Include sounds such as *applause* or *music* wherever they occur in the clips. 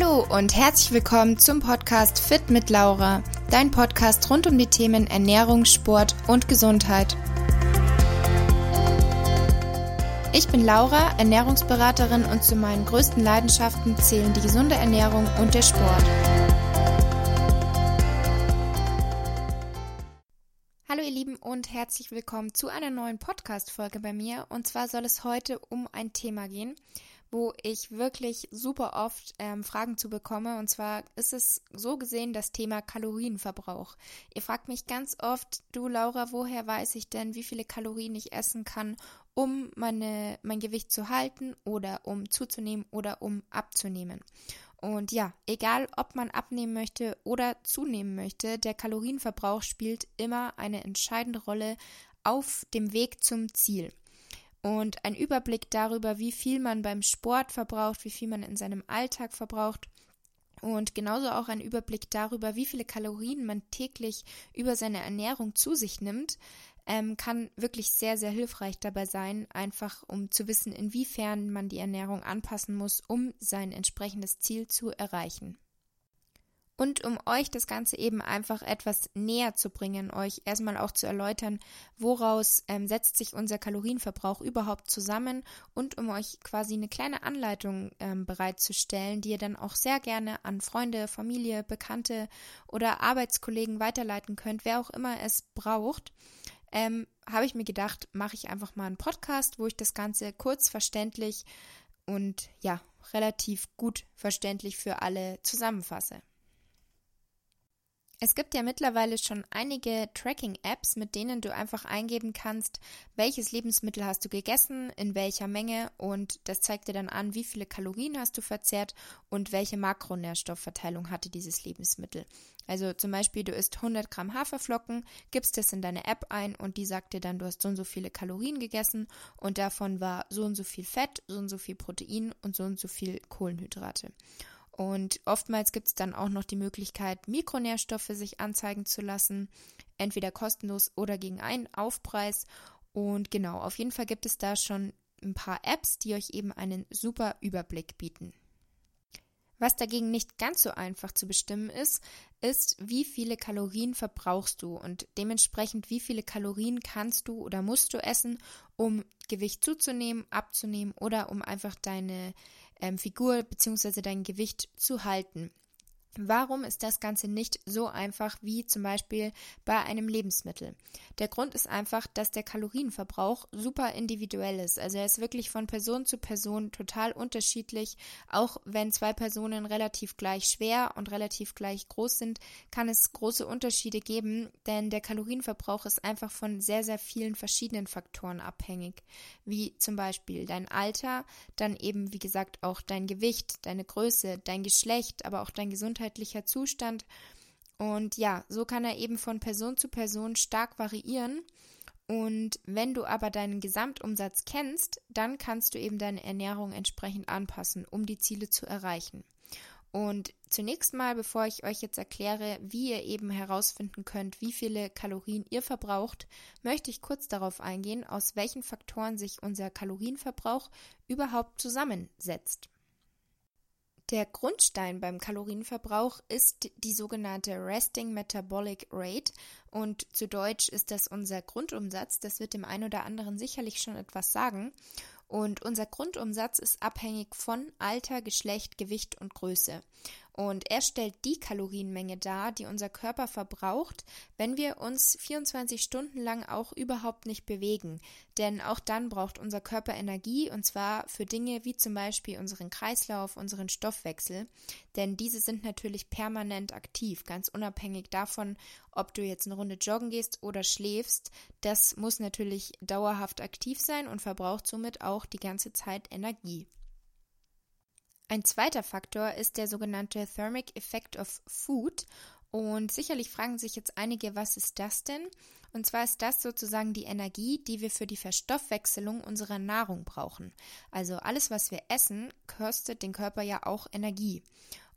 Hallo und herzlich willkommen zum Podcast Fit mit Laura, dein Podcast rund um die Themen Ernährung, Sport und Gesundheit. Ich bin Laura, Ernährungsberaterin und zu meinen größten Leidenschaften zählen die gesunde Ernährung und der Sport. Hallo ihr Lieben und herzlich willkommen zu einer neuen Podcast-Folge bei mir. Und zwar soll es heute um ein Thema gehen, wo ich wirklich super oft ähm, Fragen zu bekomme. Und zwar ist es so gesehen das Thema Kalorienverbrauch. Ihr fragt mich ganz oft, du Laura, woher weiß ich denn, wie viele Kalorien ich essen kann, um meine, mein Gewicht zu halten oder um zuzunehmen oder um abzunehmen? Und ja, egal ob man abnehmen möchte oder zunehmen möchte, der Kalorienverbrauch spielt immer eine entscheidende Rolle auf dem Weg zum Ziel und ein Überblick darüber, wie viel man beim Sport verbraucht, wie viel man in seinem Alltag verbraucht und genauso auch ein Überblick darüber, wie viele Kalorien man täglich über seine Ernährung zu sich nimmt, ähm, kann wirklich sehr, sehr hilfreich dabei sein, einfach um zu wissen, inwiefern man die Ernährung anpassen muss, um sein entsprechendes Ziel zu erreichen. Und um euch das Ganze eben einfach etwas näher zu bringen, euch erstmal auch zu erläutern, woraus ähm, setzt sich unser Kalorienverbrauch überhaupt zusammen und um euch quasi eine kleine Anleitung ähm, bereitzustellen, die ihr dann auch sehr gerne an Freunde, Familie, Bekannte oder Arbeitskollegen weiterleiten könnt, wer auch immer es braucht. Ähm, habe ich mir gedacht, mache ich einfach mal einen Podcast, wo ich das Ganze kurz verständlich und ja, relativ gut verständlich für alle zusammenfasse. Es gibt ja mittlerweile schon einige Tracking-Apps, mit denen du einfach eingeben kannst, welches Lebensmittel hast du gegessen, in welcher Menge und das zeigt dir dann an, wie viele Kalorien hast du verzehrt und welche Makronährstoffverteilung hatte dieses Lebensmittel. Also zum Beispiel, du isst 100 Gramm Haferflocken, gibst das in deine App ein und die sagt dir dann, du hast so und so viele Kalorien gegessen und davon war so und so viel Fett, so und so viel Protein und so und so viel Kohlenhydrate. Und oftmals gibt es dann auch noch die Möglichkeit, Mikronährstoffe sich anzeigen zu lassen, entweder kostenlos oder gegen einen Aufpreis. Und genau, auf jeden Fall gibt es da schon ein paar Apps, die euch eben einen super Überblick bieten. Was dagegen nicht ganz so einfach zu bestimmen ist, ist, wie viele Kalorien verbrauchst du und dementsprechend, wie viele Kalorien kannst du oder musst du essen, um Gewicht zuzunehmen, abzunehmen oder um einfach deine ähm, Figur bzw. dein Gewicht zu halten. Warum ist das Ganze nicht so einfach wie zum Beispiel bei einem Lebensmittel? Der Grund ist einfach, dass der Kalorienverbrauch super individuell ist. Also er ist wirklich von Person zu Person total unterschiedlich. Auch wenn zwei Personen relativ gleich schwer und relativ gleich groß sind, kann es große Unterschiede geben, denn der Kalorienverbrauch ist einfach von sehr, sehr vielen verschiedenen Faktoren abhängig. Wie zum Beispiel dein Alter, dann eben, wie gesagt, auch dein Gewicht, deine Größe, dein Geschlecht, aber auch dein Gesundheitszustand gesundheitlicher Zustand. Und ja, so kann er eben von Person zu Person stark variieren. Und wenn du aber deinen Gesamtumsatz kennst, dann kannst du eben deine Ernährung entsprechend anpassen, um die Ziele zu erreichen. Und zunächst mal, bevor ich euch jetzt erkläre, wie ihr eben herausfinden könnt, wie viele Kalorien ihr verbraucht, möchte ich kurz darauf eingehen, aus welchen Faktoren sich unser Kalorienverbrauch überhaupt zusammensetzt. Der Grundstein beim Kalorienverbrauch ist die sogenannte Resting Metabolic Rate und zu Deutsch ist das unser Grundumsatz. Das wird dem einen oder anderen sicherlich schon etwas sagen. Und unser Grundumsatz ist abhängig von Alter, Geschlecht, Gewicht und Größe. Und er stellt die Kalorienmenge dar, die unser Körper verbraucht, wenn wir uns 24 Stunden lang auch überhaupt nicht bewegen. Denn auch dann braucht unser Körper Energie und zwar für Dinge wie zum Beispiel unseren Kreislauf, unseren Stoffwechsel. Denn diese sind natürlich permanent aktiv, ganz unabhängig davon, ob du jetzt eine Runde joggen gehst oder schläfst. Das muss natürlich dauerhaft aktiv sein und verbraucht somit auch die ganze Zeit Energie. Ein zweiter Faktor ist der sogenannte Thermic Effect of Food. Und sicherlich fragen sich jetzt einige, was ist das denn? Und zwar ist das sozusagen die Energie, die wir für die Verstoffwechselung unserer Nahrung brauchen. Also alles, was wir essen, kostet den Körper ja auch Energie.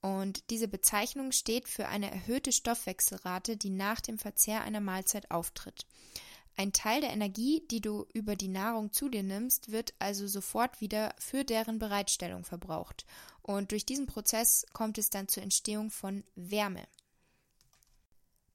Und diese Bezeichnung steht für eine erhöhte Stoffwechselrate, die nach dem Verzehr einer Mahlzeit auftritt. Ein Teil der Energie, die du über die Nahrung zu dir nimmst, wird also sofort wieder für deren Bereitstellung verbraucht. Und durch diesen Prozess kommt es dann zur Entstehung von Wärme.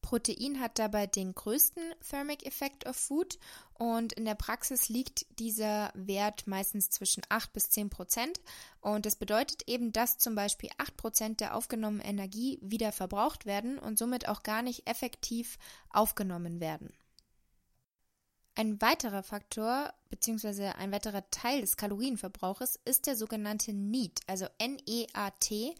Protein hat dabei den größten Thermic Effect of Food und in der Praxis liegt dieser Wert meistens zwischen 8 bis 10 Prozent. Und das bedeutet eben, dass zum Beispiel 8 Prozent der aufgenommenen Energie wieder verbraucht werden und somit auch gar nicht effektiv aufgenommen werden. Ein weiterer Faktor bzw. ein weiterer Teil des Kalorienverbrauches ist der sogenannte NEAT, also N-E-A-T,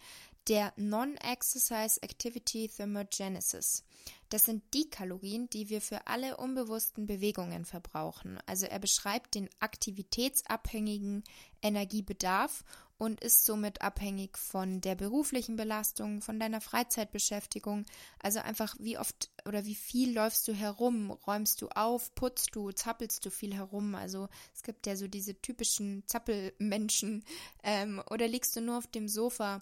der Non-Exercise Activity Thermogenesis. Das sind die Kalorien, die wir für alle unbewussten Bewegungen verbrauchen. Also er beschreibt den aktivitätsabhängigen Energiebedarf und ist somit abhängig von der beruflichen Belastung, von deiner Freizeitbeschäftigung. Also einfach, wie oft oder wie viel läufst du herum, räumst du auf, putzt du, zappelst du viel herum. Also es gibt ja so diese typischen Zappelmenschen. Ähm, oder liegst du nur auf dem Sofa?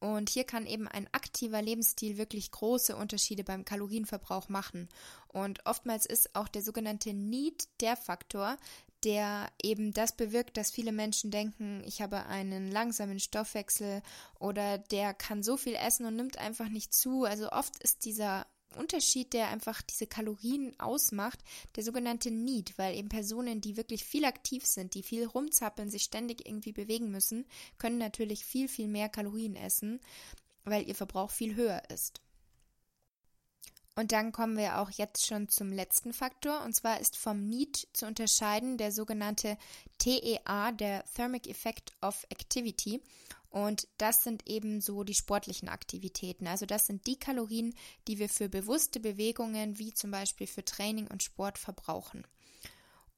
Und hier kann eben ein aktiver Lebensstil wirklich große Unterschiede beim Kalorienverbrauch machen. Und oftmals ist auch der sogenannte Need der Faktor, der eben das bewirkt, dass viele Menschen denken, ich habe einen langsamen Stoffwechsel oder der kann so viel essen und nimmt einfach nicht zu. Also oft ist dieser Unterschied, der einfach diese Kalorien ausmacht, der sogenannte Need, weil eben Personen, die wirklich viel aktiv sind, die viel rumzappeln, sich ständig irgendwie bewegen müssen, können natürlich viel, viel mehr Kalorien essen, weil ihr Verbrauch viel höher ist. Und dann kommen wir auch jetzt schon zum letzten Faktor, und zwar ist vom Need zu unterscheiden der sogenannte TEA, der Thermic Effect of Activity. Und das sind eben so die sportlichen Aktivitäten. Also das sind die Kalorien, die wir für bewusste Bewegungen wie zum Beispiel für Training und Sport verbrauchen.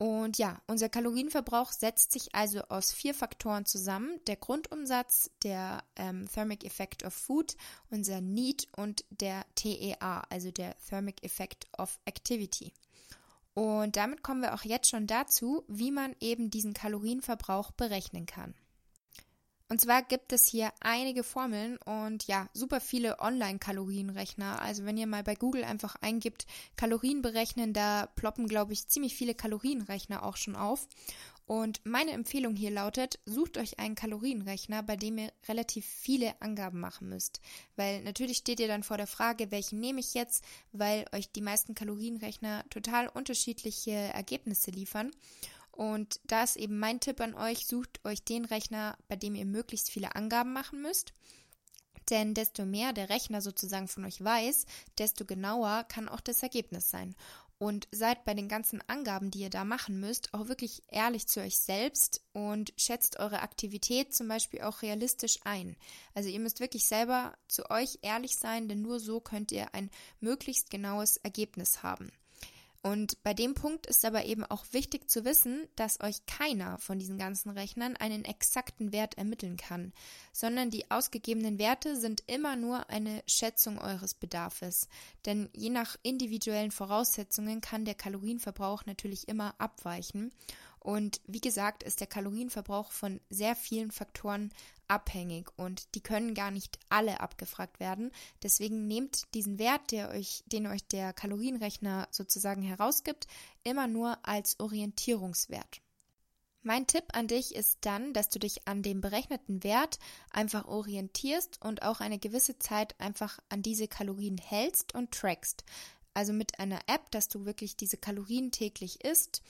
Und ja, unser Kalorienverbrauch setzt sich also aus vier Faktoren zusammen. Der Grundumsatz, der ähm, Thermic Effect of Food, unser Need und der TEA, also der Thermic Effect of Activity. Und damit kommen wir auch jetzt schon dazu, wie man eben diesen Kalorienverbrauch berechnen kann. Und zwar gibt es hier einige Formeln und ja, super viele Online-Kalorienrechner. Also wenn ihr mal bei Google einfach eingibt, Kalorien berechnen, da ploppen, glaube ich, ziemlich viele Kalorienrechner auch schon auf. Und meine Empfehlung hier lautet, sucht euch einen Kalorienrechner, bei dem ihr relativ viele Angaben machen müsst. Weil natürlich steht ihr dann vor der Frage, welchen nehme ich jetzt, weil euch die meisten Kalorienrechner total unterschiedliche Ergebnisse liefern. Und da ist eben mein Tipp an euch, sucht euch den Rechner, bei dem ihr möglichst viele Angaben machen müsst. Denn desto mehr der Rechner sozusagen von euch weiß, desto genauer kann auch das Ergebnis sein. Und seid bei den ganzen Angaben, die ihr da machen müsst, auch wirklich ehrlich zu euch selbst und schätzt eure Aktivität zum Beispiel auch realistisch ein. Also ihr müsst wirklich selber zu euch ehrlich sein, denn nur so könnt ihr ein möglichst genaues Ergebnis haben. Und bei dem Punkt ist aber eben auch wichtig zu wissen, dass euch keiner von diesen ganzen Rechnern einen exakten Wert ermitteln kann, sondern die ausgegebenen Werte sind immer nur eine Schätzung eures Bedarfs. Denn je nach individuellen Voraussetzungen kann der Kalorienverbrauch natürlich immer abweichen. Und wie gesagt, ist der Kalorienverbrauch von sehr vielen Faktoren abhängig und die können gar nicht alle abgefragt werden. Deswegen nehmt diesen Wert, euch, den euch der Kalorienrechner sozusagen herausgibt, immer nur als Orientierungswert. Mein Tipp an dich ist dann, dass du dich an dem berechneten Wert einfach orientierst und auch eine gewisse Zeit einfach an diese Kalorien hältst und trackst. Also mit einer App, dass du wirklich diese Kalorien täglich isst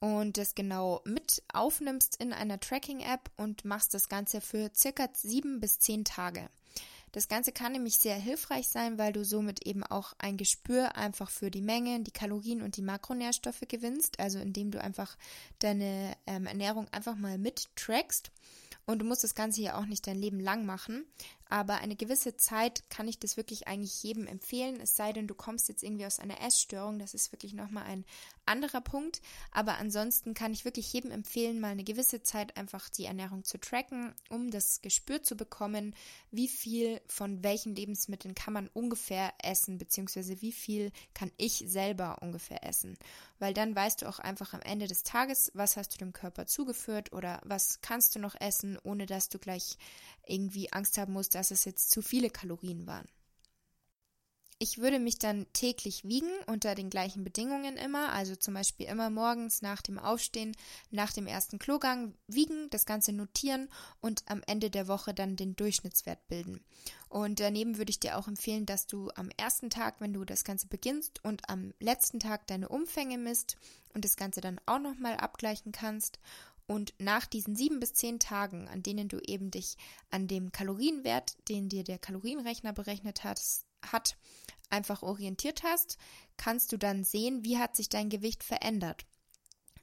und das genau mit aufnimmst in einer Tracking-App und machst das Ganze für circa sieben bis zehn Tage. Das Ganze kann nämlich sehr hilfreich sein, weil du somit eben auch ein Gespür einfach für die Mengen, die Kalorien und die Makronährstoffe gewinnst, also indem du einfach deine ähm, Ernährung einfach mal mittrackst. Und du musst das Ganze ja auch nicht dein Leben lang machen. Aber eine gewisse Zeit kann ich das wirklich eigentlich jedem empfehlen. Es sei denn, du kommst jetzt irgendwie aus einer Essstörung. Das ist wirklich nochmal ein anderer Punkt. Aber ansonsten kann ich wirklich jedem empfehlen, mal eine gewisse Zeit einfach die Ernährung zu tracken, um das Gespür zu bekommen, wie viel von welchen Lebensmitteln kann man ungefähr essen, beziehungsweise wie viel kann ich selber ungefähr essen. Weil dann weißt du auch einfach am Ende des Tages, was hast du dem Körper zugeführt oder was kannst du noch essen ohne dass du gleich irgendwie Angst haben musst, dass es jetzt zu viele Kalorien waren. ich würde mich dann täglich wiegen unter den gleichen Bedingungen immer, also zum Beispiel immer morgens nach dem Aufstehen, nach dem ersten Klogang wiegen, das Ganze notieren und am Ende der Woche dann den Durchschnittswert bilden. Und daneben würde ich dir auch empfehlen, dass du am ersten Tag, wenn du das Ganze beginnst und am letzten Tag deine Umfänge misst und das Ganze dann auch nochmal abgleichen kannst. Und nach diesen sieben bis zehn Tagen, an denen du eben dich an dem Kalorienwert, den dir der Kalorienrechner berechnet hat, hat, einfach orientiert hast, kannst du dann sehen, wie hat sich dein Gewicht verändert.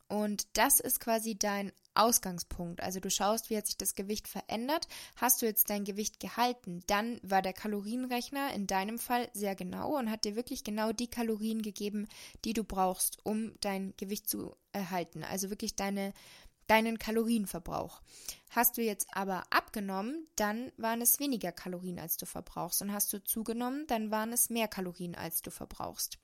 Und das ist quasi dein Ausgangspunkt. Also du schaust, wie hat sich das Gewicht verändert. Hast du jetzt dein Gewicht gehalten, dann war der Kalorienrechner in deinem Fall sehr genau und hat dir wirklich genau die Kalorien gegeben, die du brauchst, um dein Gewicht zu erhalten. Also wirklich deine deinen Kalorienverbrauch. Hast du jetzt aber abgenommen, dann waren es weniger Kalorien, als du verbrauchst. Und hast du zugenommen, dann waren es mehr Kalorien, als du verbrauchst.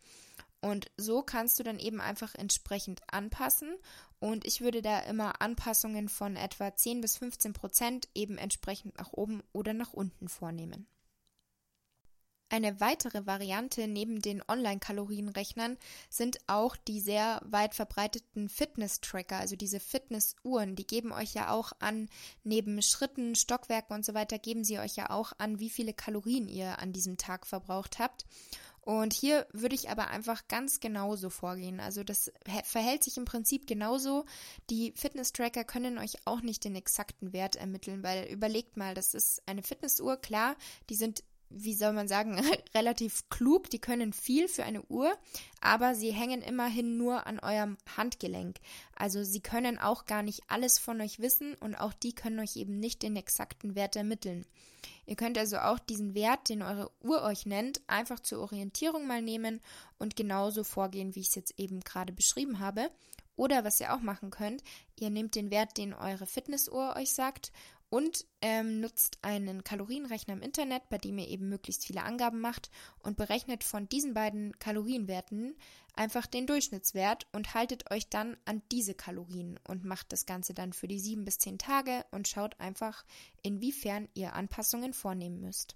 Und so kannst du dann eben einfach entsprechend anpassen. Und ich würde da immer Anpassungen von etwa 10 bis 15 Prozent eben entsprechend nach oben oder nach unten vornehmen. Eine weitere Variante neben den Online-Kalorienrechnern sind auch die sehr weit verbreiteten Fitness-Tracker, also diese Fitness-Uhren. Die geben euch ja auch an, neben Schritten, Stockwerken und so weiter, geben sie euch ja auch an, wie viele Kalorien ihr an diesem Tag verbraucht habt. Und hier würde ich aber einfach ganz genauso vorgehen. Also das verhält sich im Prinzip genauso. Die Fitness-Tracker können euch auch nicht den exakten Wert ermitteln, weil überlegt mal, das ist eine Fitnessuhr, klar, die sind wie soll man sagen, *laughs* relativ klug. Die können viel für eine Uhr, aber sie hängen immerhin nur an eurem Handgelenk. Also sie können auch gar nicht alles von euch wissen und auch die können euch eben nicht den exakten Wert ermitteln. Ihr könnt also auch diesen Wert, den eure Uhr euch nennt, einfach zur Orientierung mal nehmen und genauso vorgehen, wie ich es jetzt eben gerade beschrieben habe. Oder was ihr auch machen könnt, ihr nehmt den Wert, den eure Fitnessuhr euch sagt und ähm, nutzt einen Kalorienrechner im Internet, bei dem ihr eben möglichst viele Angaben macht und berechnet von diesen beiden Kalorienwerten einfach den Durchschnittswert und haltet euch dann an diese Kalorien und macht das Ganze dann für die sieben bis zehn Tage und schaut einfach, inwiefern ihr Anpassungen vornehmen müsst.